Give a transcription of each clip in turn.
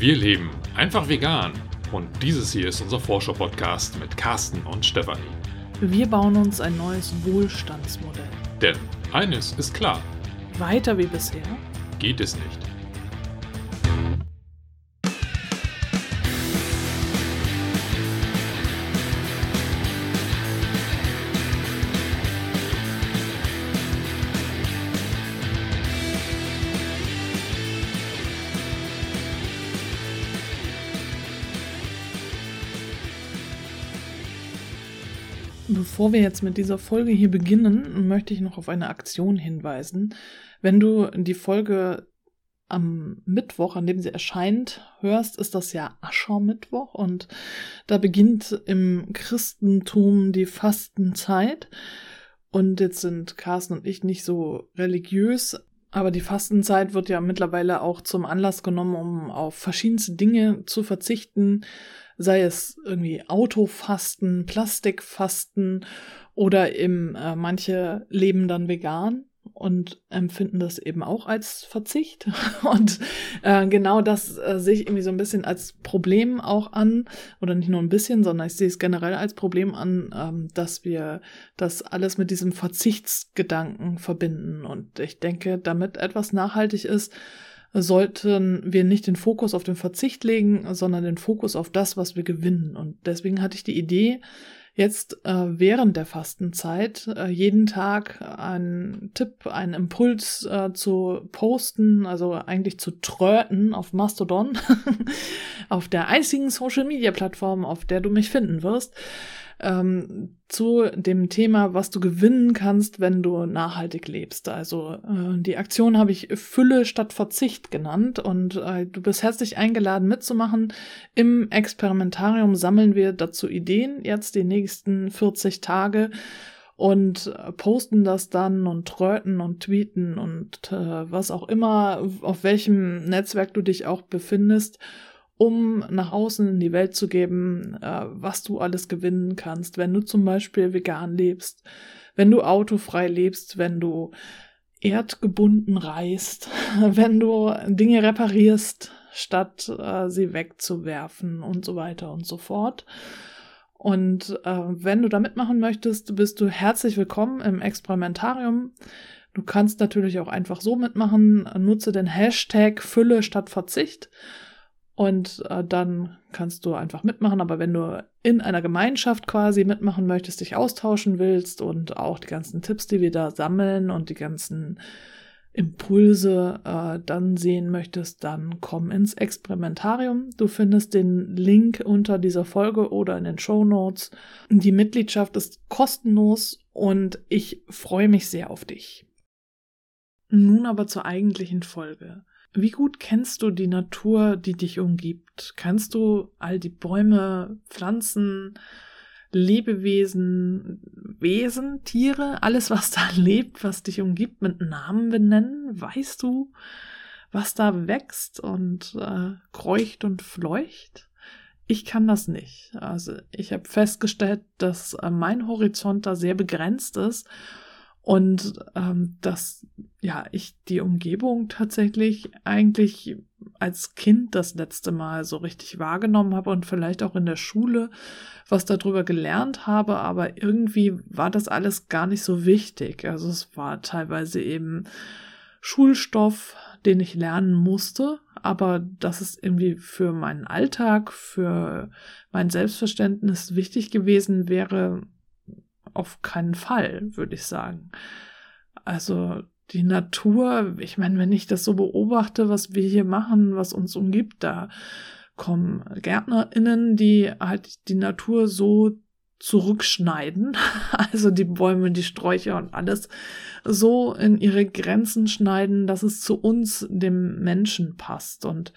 Wir leben einfach vegan und dieses hier ist unser Forscher-Podcast mit Carsten und Stefanie. Wir bauen uns ein neues Wohlstandsmodell. Denn eines ist klar, Weiter wie bisher geht es nicht. Bevor wir jetzt mit dieser Folge hier beginnen, möchte ich noch auf eine Aktion hinweisen. Wenn du die Folge am Mittwoch, an dem sie erscheint, hörst, ist das ja Aschermittwoch und da beginnt im Christentum die Fastenzeit. Und jetzt sind Carsten und ich nicht so religiös, aber die Fastenzeit wird ja mittlerweile auch zum Anlass genommen, um auf verschiedenste Dinge zu verzichten, sei es irgendwie Autofasten, Plastikfasten oder eben äh, manche leben dann vegan und empfinden das eben auch als Verzicht. Und äh, genau das äh, sehe ich irgendwie so ein bisschen als Problem auch an, oder nicht nur ein bisschen, sondern ich sehe es generell als Problem an, ähm, dass wir das alles mit diesem Verzichtsgedanken verbinden. Und ich denke, damit etwas nachhaltig ist, sollten wir nicht den Fokus auf den Verzicht legen, sondern den Fokus auf das, was wir gewinnen. Und deswegen hatte ich die Idee, jetzt äh, während der Fastenzeit äh, jeden Tag einen Tipp, einen Impuls äh, zu posten, also eigentlich zu tröten auf Mastodon, auf der einzigen Social Media Plattform, auf der du mich finden wirst ähm, zu dem Thema, was du gewinnen kannst, wenn du nachhaltig lebst. Also äh, die Aktion habe ich Fülle statt Verzicht genannt und äh, du bist herzlich eingeladen mitzumachen. Im Experimentarium sammeln wir dazu Ideen jetzt die nächsten 40 Tage und posten das dann und tröten und tweeten und äh, was auch immer, auf welchem Netzwerk du dich auch befindest um nach außen in die Welt zu geben, äh, was du alles gewinnen kannst, wenn du zum Beispiel vegan lebst, wenn du autofrei lebst, wenn du erdgebunden reist, wenn du Dinge reparierst, statt äh, sie wegzuwerfen und so weiter und so fort. Und äh, wenn du da mitmachen möchtest, bist du herzlich willkommen im Experimentarium. Du kannst natürlich auch einfach so mitmachen. Nutze den Hashtag Fülle statt Verzicht und äh, dann kannst du einfach mitmachen. Aber wenn du in einer Gemeinschaft quasi mitmachen möchtest, dich austauschen willst und auch die ganzen Tipps, die wir da sammeln und die ganzen Impulse äh, dann sehen möchtest, dann komm ins Experimentarium. Du findest den Link unter dieser Folge oder in den Show Notes. Die Mitgliedschaft ist kostenlos und ich freue mich sehr auf dich. Nun aber zur eigentlichen Folge. Wie gut kennst du die Natur, die dich umgibt? Kannst du all die Bäume, Pflanzen, Lebewesen, Wesen, Tiere, alles, was da lebt, was dich umgibt, mit Namen benennen? Weißt du, was da wächst und äh, kreucht und fleucht? Ich kann das nicht. Also ich habe festgestellt, dass äh, mein Horizont da sehr begrenzt ist und ähm, dass ja ich die Umgebung tatsächlich eigentlich als Kind das letzte Mal so richtig wahrgenommen habe und vielleicht auch in der Schule was darüber gelernt habe, aber irgendwie war das alles gar nicht so wichtig. Also es war teilweise eben Schulstoff, den ich lernen musste, aber dass es irgendwie für meinen Alltag, für mein Selbstverständnis wichtig gewesen wäre, auf keinen Fall, würde ich sagen. Also die Natur, ich meine, wenn ich das so beobachte, was wir hier machen, was uns umgibt, da kommen GärtnerInnen, die halt die Natur so zurückschneiden, also die Bäume, die Sträucher und alles so in ihre Grenzen schneiden, dass es zu uns, dem Menschen passt. Und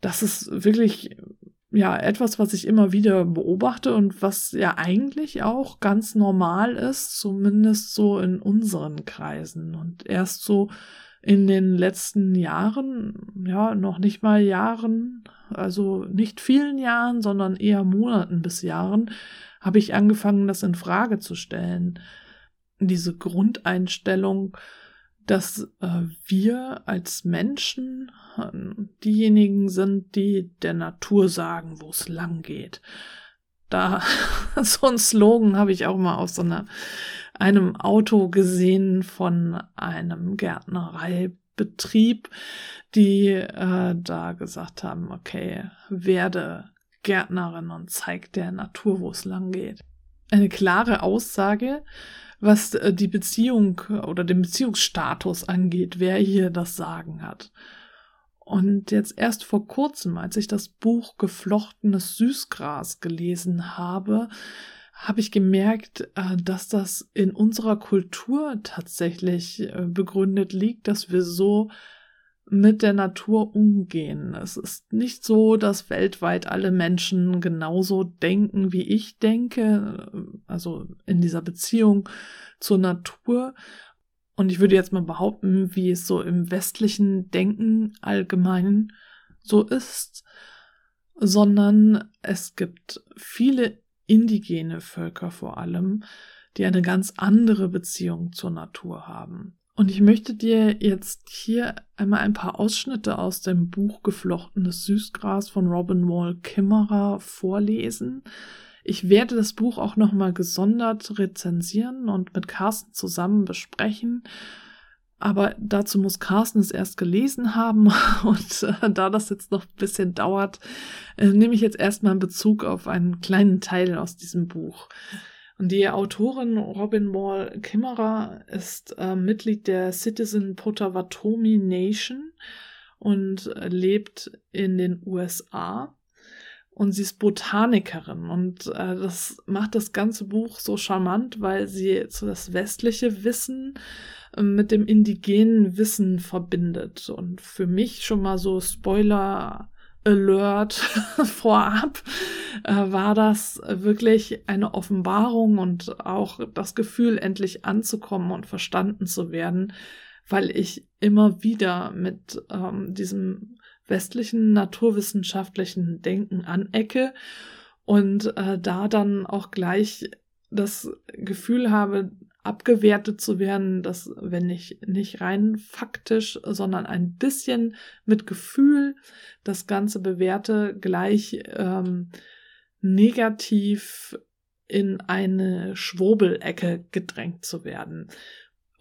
das ist wirklich ja etwas, was ich immer wieder beobachte und was ja eigentlich auch ganz normal ist, zumindest so in unseren Kreisen. Und erst so in den letzten Jahren, ja, noch nicht mal Jahren, also nicht vielen Jahren, sondern eher Monaten bis Jahren, habe ich angefangen, das in Frage zu stellen. Diese Grundeinstellung, dass äh, wir als Menschen äh, diejenigen sind, die der Natur sagen, wo es lang geht. Da so ein Slogan habe ich auch mal aus so einer, einem Auto gesehen von einem Gärtnereibetrieb, die äh, da gesagt haben, okay, werde Gärtnerin und zeig der Natur, wo es lang geht. Eine klare Aussage, was äh, die Beziehung oder den Beziehungsstatus angeht, wer hier das Sagen hat. Und jetzt erst vor kurzem, als ich das Buch Geflochtenes Süßgras gelesen habe, habe ich gemerkt, äh, dass das in unserer Kultur tatsächlich äh, begründet liegt, dass wir so mit der Natur umgehen. Es ist nicht so, dass weltweit alle Menschen genauso denken, wie ich denke, also in dieser Beziehung zur Natur. Und ich würde jetzt mal behaupten, wie es so im westlichen Denken allgemein so ist, sondern es gibt viele indigene Völker vor allem, die eine ganz andere Beziehung zur Natur haben. Und ich möchte dir jetzt hier einmal ein paar Ausschnitte aus dem Buch Geflochtenes Süßgras von Robin Wall Kimmerer vorlesen. Ich werde das Buch auch nochmal gesondert rezensieren und mit Carsten zusammen besprechen. Aber dazu muss Carsten es erst gelesen haben und äh, da das jetzt noch ein bisschen dauert, äh, nehme ich jetzt erstmal in Bezug auf einen kleinen Teil aus diesem Buch. Die Autorin Robin Wall Kimmerer ist äh, Mitglied der Citizen Potawatomi Nation und lebt in den USA. Und sie ist Botanikerin und äh, das macht das ganze Buch so charmant, weil sie so das westliche Wissen äh, mit dem indigenen Wissen verbindet. Und für mich schon mal so Spoiler Alert vorab, äh, war das wirklich eine Offenbarung und auch das Gefühl, endlich anzukommen und verstanden zu werden, weil ich immer wieder mit ähm, diesem westlichen naturwissenschaftlichen Denken anecke und äh, da dann auch gleich das Gefühl habe, abgewertet zu werden, dass wenn ich nicht rein faktisch, sondern ein bisschen mit Gefühl das Ganze bewerte, gleich ähm, negativ in eine Schwurbelecke gedrängt zu werden.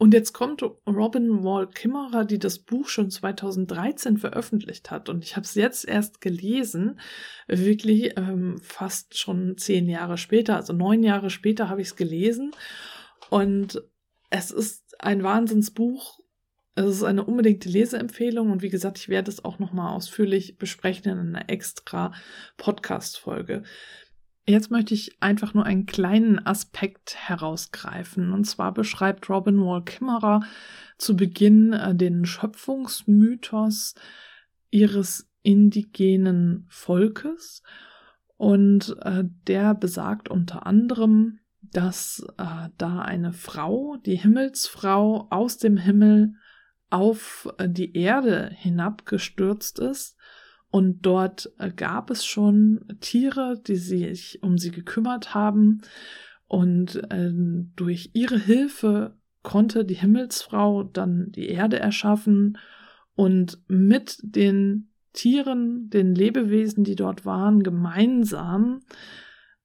Und jetzt kommt Robin Wall Kimmerer, die das Buch schon 2013 veröffentlicht hat. Und ich habe es jetzt erst gelesen, wirklich ähm, fast schon zehn Jahre später, also neun Jahre später habe ich es gelesen. Und es ist ein Wahnsinnsbuch. Es ist eine unbedingte Leseempfehlung und wie gesagt, ich werde es auch nochmal ausführlich besprechen in einer extra Podcast-Folge. Jetzt möchte ich einfach nur einen kleinen Aspekt herausgreifen. Und zwar beschreibt Robin Wall Kimmerer zu Beginn äh, den Schöpfungsmythos ihres indigenen Volkes. Und äh, der besagt unter anderem, dass äh, da eine Frau, die Himmelsfrau, aus dem Himmel auf äh, die Erde hinabgestürzt ist. Und dort äh, gab es schon Tiere, die sich um sie gekümmert haben. Und äh, durch ihre Hilfe konnte die Himmelsfrau dann die Erde erschaffen und mit den Tieren, den Lebewesen, die dort waren, gemeinsam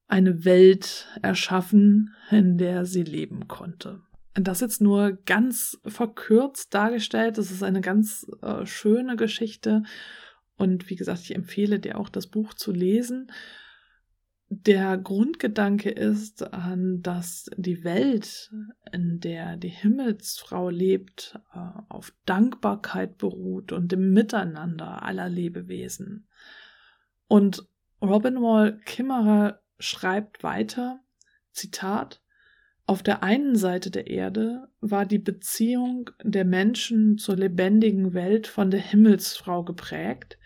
eine Welt erschaffen, in der sie leben konnte. Das jetzt nur ganz verkürzt dargestellt. Das ist eine ganz äh, schöne Geschichte. Und wie gesagt, ich empfehle dir auch das Buch zu lesen. Der Grundgedanke ist, dass die Welt, in der die Himmelsfrau lebt, äh, auf Dankbarkeit beruht und im Miteinander aller Lebewesen. Und Robin Wall Kimmerer schreibt weiter, Zitat, auf der einen Seite der Erde war die Beziehung der Menschen zur lebendigen Welt von der Himmelsfrau geprägt,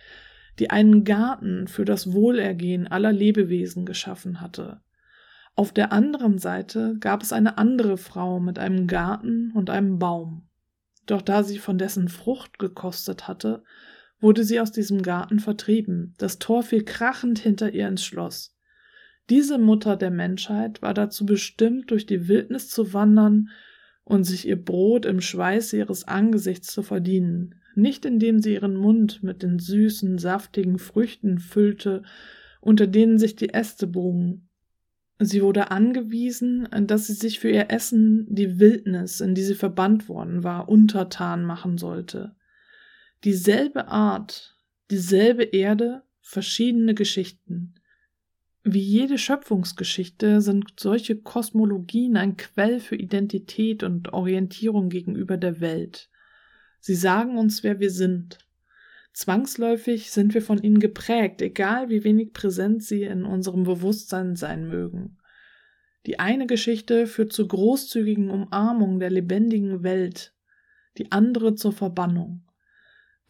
die einen Garten für das Wohlergehen aller Lebewesen geschaffen hatte. Auf der anderen Seite gab es eine andere Frau mit einem Garten und einem Baum. Doch da sie von dessen Frucht gekostet hatte, wurde sie aus diesem Garten vertrieben. Das Tor fiel krachend hinter ihr ins Schloss. Diese Mutter der Menschheit war dazu bestimmt, durch die Wildnis zu wandern und sich ihr Brot im Schweiße ihres Angesichts zu verdienen, nicht indem sie ihren Mund mit den süßen, saftigen Früchten füllte, unter denen sich die Äste bogen. Sie wurde angewiesen, dass sie sich für ihr Essen die Wildnis, in die sie verbannt worden war, untertan machen sollte. Dieselbe Art, dieselbe Erde, verschiedene Geschichten. Wie jede Schöpfungsgeschichte sind solche Kosmologien ein Quell für Identität und Orientierung gegenüber der Welt. Sie sagen uns, wer wir sind. Zwangsläufig sind wir von ihnen geprägt, egal wie wenig präsent sie in unserem Bewusstsein sein mögen. Die eine Geschichte führt zur großzügigen Umarmung der lebendigen Welt, die andere zur Verbannung.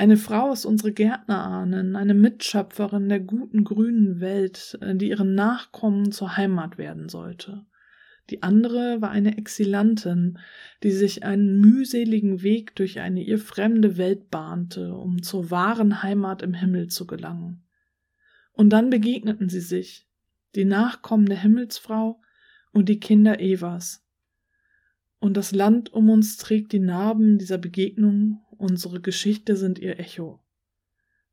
Eine Frau ist unsere Gärtnerahnen, eine Mitschöpferin der guten grünen Welt, die ihren Nachkommen zur Heimat werden sollte. Die andere war eine Exilantin, die sich einen mühseligen Weg durch eine ihr fremde Welt bahnte, um zur wahren Heimat im Himmel zu gelangen. Und dann begegneten sie sich, die Nachkommen der Himmelsfrau und die Kinder Evas. Und das Land um uns trägt die Narben dieser Begegnung, unsere Geschichte sind ihr Echo.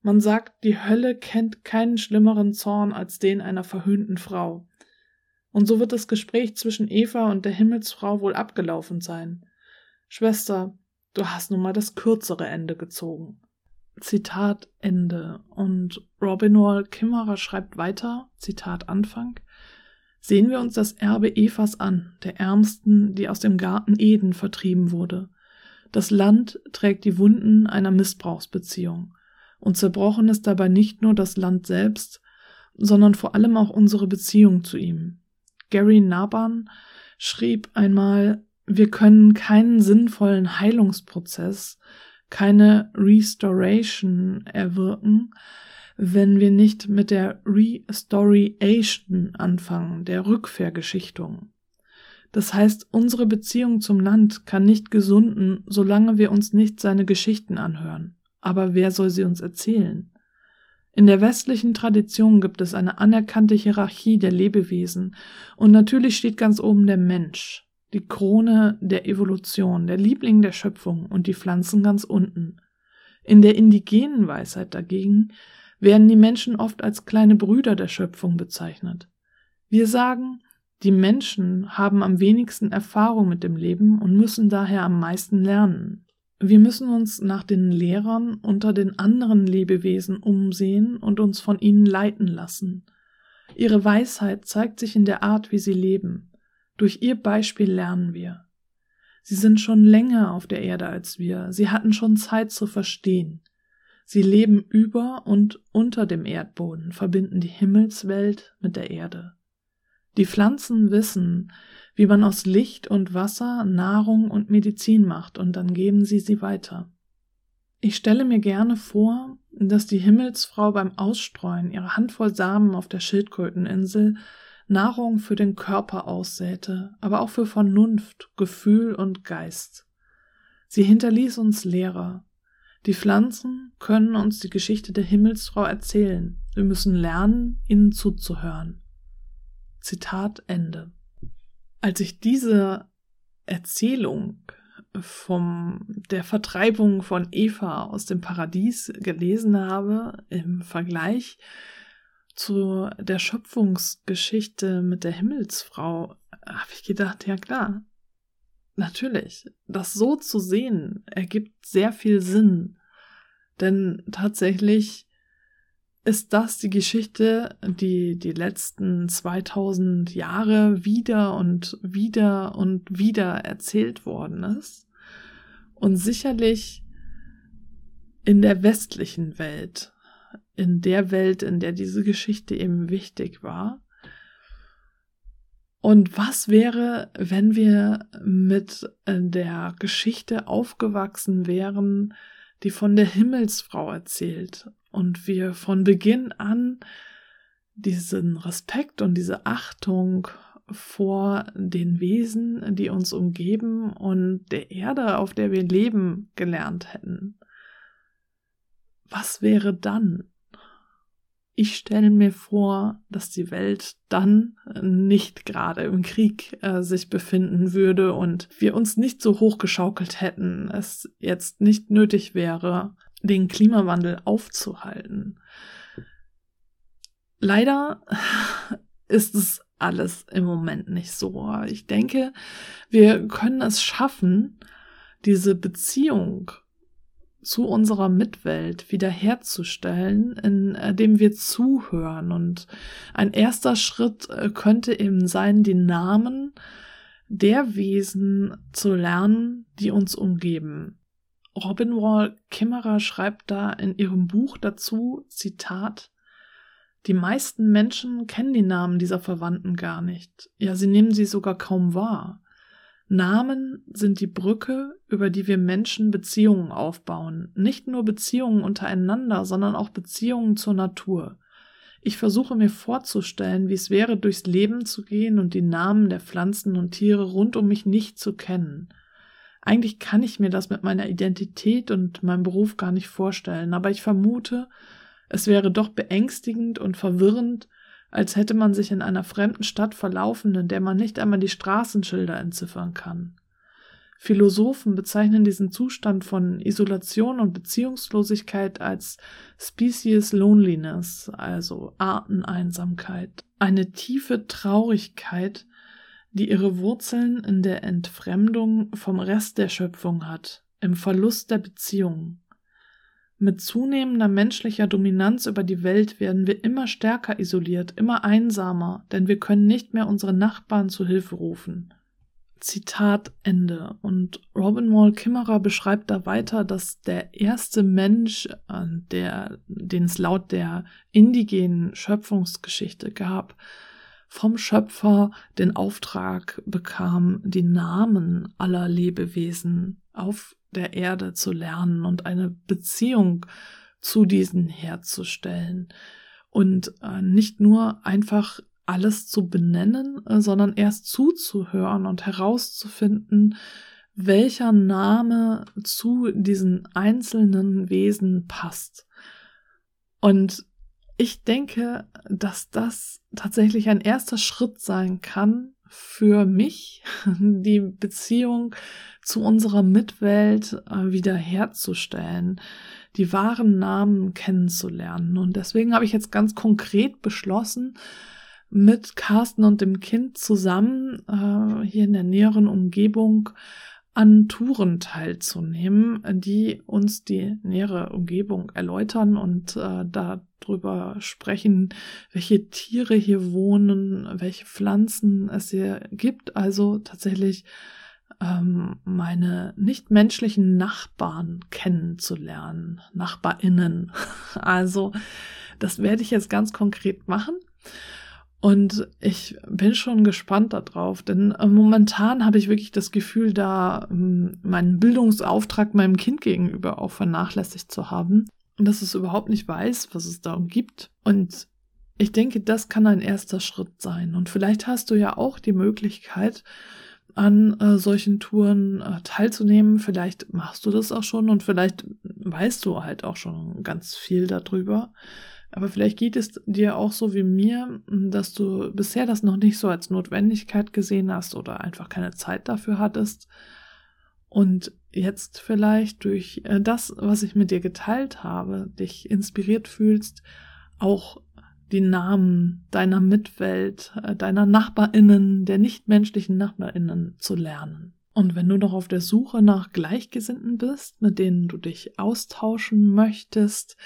Man sagt, die Hölle kennt keinen schlimmeren Zorn als den einer verhöhnten Frau, und so wird das Gespräch zwischen Eva und der Himmelsfrau wohl abgelaufen sein. Schwester, du hast nun mal das kürzere Ende gezogen. Zitat Ende. Und Robinwall Kimmerer schreibt weiter, Zitat Anfang. Sehen wir uns das Erbe Evas an, der Ärmsten, die aus dem Garten Eden vertrieben wurde. Das Land trägt die Wunden einer Missbrauchsbeziehung. Und zerbrochen ist dabei nicht nur das Land selbst, sondern vor allem auch unsere Beziehung zu ihm. Gary Naban schrieb einmal, wir können keinen sinnvollen Heilungsprozess, keine Restoration erwirken, wenn wir nicht mit der Restoration anfangen, der Rückvergeschichtung. Das heißt, unsere Beziehung zum Land kann nicht gesunden, solange wir uns nicht seine Geschichten anhören. Aber wer soll sie uns erzählen? In der westlichen Tradition gibt es eine anerkannte Hierarchie der Lebewesen und natürlich steht ganz oben der Mensch, die Krone der Evolution, der Liebling der Schöpfung und die Pflanzen ganz unten. In der indigenen Weisheit dagegen werden die Menschen oft als kleine Brüder der Schöpfung bezeichnet. Wir sagen, die Menschen haben am wenigsten Erfahrung mit dem Leben und müssen daher am meisten lernen. Wir müssen uns nach den Lehrern unter den anderen Lebewesen umsehen und uns von ihnen leiten lassen. Ihre Weisheit zeigt sich in der Art, wie sie leben. Durch ihr Beispiel lernen wir. Sie sind schon länger auf der Erde als wir, sie hatten schon Zeit zu verstehen. Sie leben über und unter dem Erdboden, verbinden die Himmelswelt mit der Erde. Die Pflanzen wissen, wie man aus Licht und Wasser Nahrung und Medizin macht, und dann geben sie sie weiter. Ich stelle mir gerne vor, dass die Himmelsfrau beim Ausstreuen ihrer Handvoll Samen auf der Schildkröteninsel Nahrung für den Körper aussäte, aber auch für Vernunft, Gefühl und Geist. Sie hinterließ uns Lehrer. Die Pflanzen können uns die Geschichte der Himmelsfrau erzählen. Wir müssen lernen, ihnen zuzuhören. Zitat Ende. Als ich diese Erzählung vom der Vertreibung von Eva aus dem Paradies gelesen habe im Vergleich zu der Schöpfungsgeschichte mit der Himmelsfrau, habe ich gedacht, ja klar, natürlich, das so zu sehen ergibt sehr viel Sinn, denn tatsächlich ist das die Geschichte, die die letzten 2000 Jahre wieder und wieder und wieder erzählt worden ist. Und sicherlich in der westlichen Welt, in der Welt, in der diese Geschichte eben wichtig war. Und was wäre, wenn wir mit der Geschichte aufgewachsen wären, die von der Himmelsfrau erzählt und wir von Beginn an diesen Respekt und diese Achtung vor den Wesen, die uns umgeben und der Erde, auf der wir leben, gelernt hätten. Was wäre dann? ich stelle mir vor, dass die Welt dann nicht gerade im Krieg äh, sich befinden würde und wir uns nicht so hochgeschaukelt hätten, es jetzt nicht nötig wäre, den Klimawandel aufzuhalten. Leider ist es alles im Moment nicht so. Ich denke, wir können es schaffen, diese Beziehung zu unserer Mitwelt wiederherzustellen, indem äh, wir zuhören. Und ein erster Schritt äh, könnte eben sein, die Namen der Wesen zu lernen, die uns umgeben. Robin Wall Kimmerer schreibt da in ihrem Buch dazu, Zitat, die meisten Menschen kennen die Namen dieser Verwandten gar nicht. Ja, sie nehmen sie sogar kaum wahr. Namen sind die Brücke, über die wir Menschen Beziehungen aufbauen. Nicht nur Beziehungen untereinander, sondern auch Beziehungen zur Natur. Ich versuche mir vorzustellen, wie es wäre, durchs Leben zu gehen und die Namen der Pflanzen und Tiere rund um mich nicht zu kennen. Eigentlich kann ich mir das mit meiner Identität und meinem Beruf gar nicht vorstellen, aber ich vermute, es wäre doch beängstigend und verwirrend, als hätte man sich in einer fremden Stadt verlaufen, in der man nicht einmal die Straßenschilder entziffern kann. Philosophen bezeichnen diesen Zustand von Isolation und Beziehungslosigkeit als Species Loneliness, also Arteneinsamkeit, eine tiefe Traurigkeit, die ihre Wurzeln in der Entfremdung vom Rest der Schöpfung hat, im Verlust der Beziehungen. Mit zunehmender menschlicher Dominanz über die Welt werden wir immer stärker isoliert, immer einsamer, denn wir können nicht mehr unsere Nachbarn zu Hilfe rufen. Zitat Ende. Und Robin Wall Kimmerer beschreibt da weiter, dass der erste Mensch, äh, der, den es laut der indigenen Schöpfungsgeschichte gab, vom Schöpfer den Auftrag bekam, die Namen aller Lebewesen auf der Erde zu lernen und eine Beziehung zu diesen herzustellen und äh, nicht nur einfach alles zu benennen, äh, sondern erst zuzuhören und herauszufinden, welcher Name zu diesen einzelnen Wesen passt. Und ich denke, dass das tatsächlich ein erster Schritt sein kann, für mich, die Beziehung zu unserer Mitwelt äh, wiederherzustellen, die wahren Namen kennenzulernen. Und deswegen habe ich jetzt ganz konkret beschlossen, mit Carsten und dem Kind zusammen äh, hier in der näheren Umgebung an Touren teilzunehmen, die uns die nähere Umgebung erläutern und äh, darüber sprechen, welche Tiere hier wohnen, welche Pflanzen es hier gibt. Also tatsächlich ähm, meine nichtmenschlichen Nachbarn kennenzulernen, Nachbarinnen. Also das werde ich jetzt ganz konkret machen. Und ich bin schon gespannt darauf, denn äh, momentan habe ich wirklich das Gefühl, da ähm, meinen Bildungsauftrag meinem Kind gegenüber auch vernachlässigt zu haben und dass es überhaupt nicht weiß, was es darum gibt. Und ich denke, das kann ein erster Schritt sein. Und vielleicht hast du ja auch die Möglichkeit, an äh, solchen Touren äh, teilzunehmen. Vielleicht machst du das auch schon und vielleicht weißt du halt auch schon ganz viel darüber. Aber vielleicht geht es dir auch so wie mir, dass du bisher das noch nicht so als Notwendigkeit gesehen hast oder einfach keine Zeit dafür hattest. Und jetzt vielleicht durch äh, das, was ich mit dir geteilt habe, dich inspiriert fühlst, auch die Namen deiner Mitwelt, äh, deiner Nachbarinnen, der nichtmenschlichen Nachbarinnen zu lernen. Und wenn du noch auf der Suche nach Gleichgesinnten bist, mit denen du dich austauschen möchtest,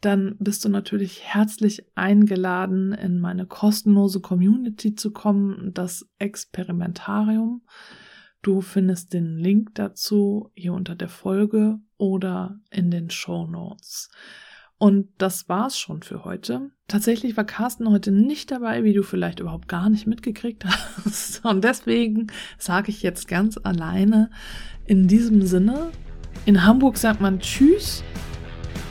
dann bist du natürlich herzlich eingeladen, in meine kostenlose Community zu kommen, das Experimentarium. Du findest den Link dazu hier unter der Folge oder in den Show Notes. Und das war's schon für heute. Tatsächlich war Carsten heute nicht dabei, wie du vielleicht überhaupt gar nicht mitgekriegt hast. Und deswegen sage ich jetzt ganz alleine in diesem Sinne, in Hamburg sagt man Tschüss